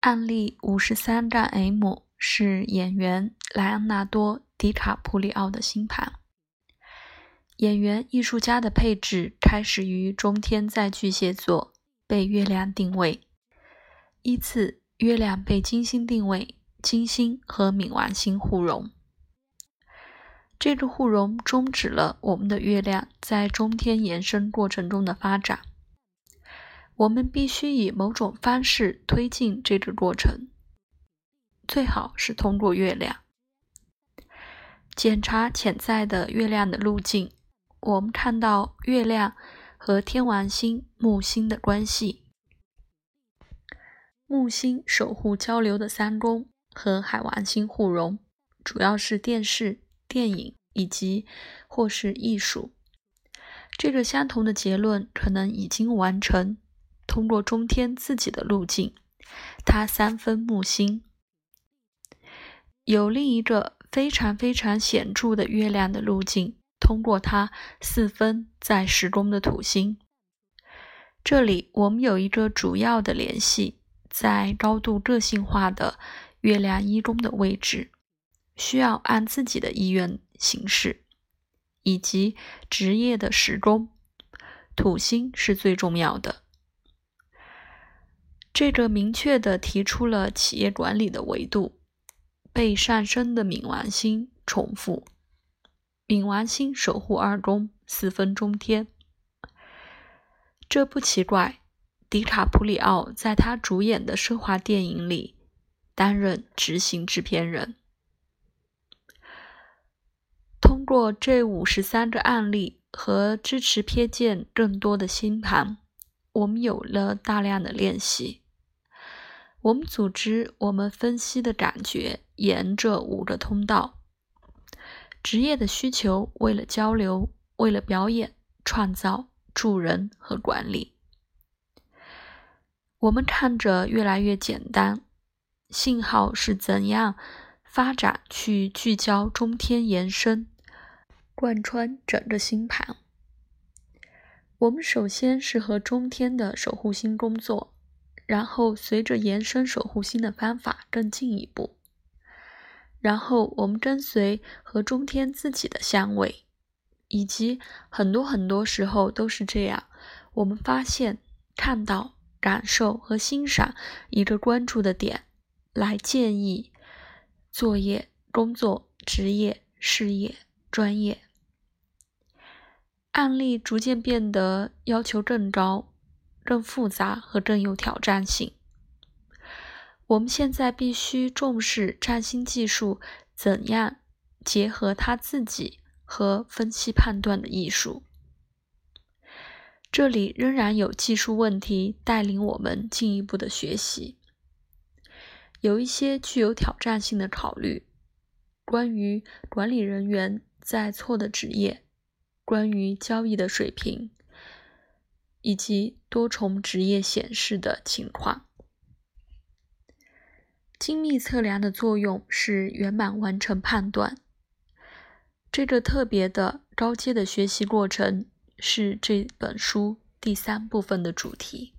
案例五十三杠 M 是演员莱昂纳多·迪卡普里奥的星盘。演员艺术家的配置开始于中天在巨蟹座，被月亮定位；依次，月亮被金星定位，金星和冥王星互融。这个互融终止了我们的月亮在中天延伸过程中的发展。我们必须以某种方式推进这个过程，最好是通过月亮检查潜在的月亮的路径。我们看到月亮和天王星木星的关系。木星守护交流的三宫，和海王星互融，主要是电视、电影以及或是艺术。这个相同的结论可能已经完成。通过中天自己的路径，它三分木星，有另一个非常非常显著的月亮的路径，通过它四分在十宫的土星。这里我们有一个主要的联系，在高度个性化的月亮一宫的位置，需要按自己的意愿行事，以及职业的十宫，土星是最重要的。这个明确地提出了企业管理的维度。被上升的冥王星重复，冥王星守护二宫，四分中天。这不奇怪。迪卡普里奥在他主演的奢华电影里担任执行制片人。通过这五十三个案例和支持瞥见更多的星盘，我们有了大量的练习。我们组织我们分析的感觉，沿着五个通道：职业的需求，为了交流，为了表演、创造、助人和管理。我们看着越来越简单，信号是怎样发展去聚焦中天延伸，贯穿整个星盘。我们首先是和中天的守护星工作。然后，随着延伸守护星的方法更进一步，然后我们跟随和中天自己的相位，以及很多很多时候都是这样，我们发现、看到、感受和欣赏一个关注的点，来建议作业、工作、职业、事业、专业案例逐渐变得要求更高。更复杂和更有挑战性。我们现在必须重视占星技术怎样结合他自己和分析判断的艺术。这里仍然有技术问题带领我们进一步的学习。有一些具有挑战性的考虑，关于管理人员在错的职业，关于交易的水平。以及多重职业显示的情况。精密测量的作用是圆满完成判断。这个特别的高阶的学习过程是这本书第三部分的主题。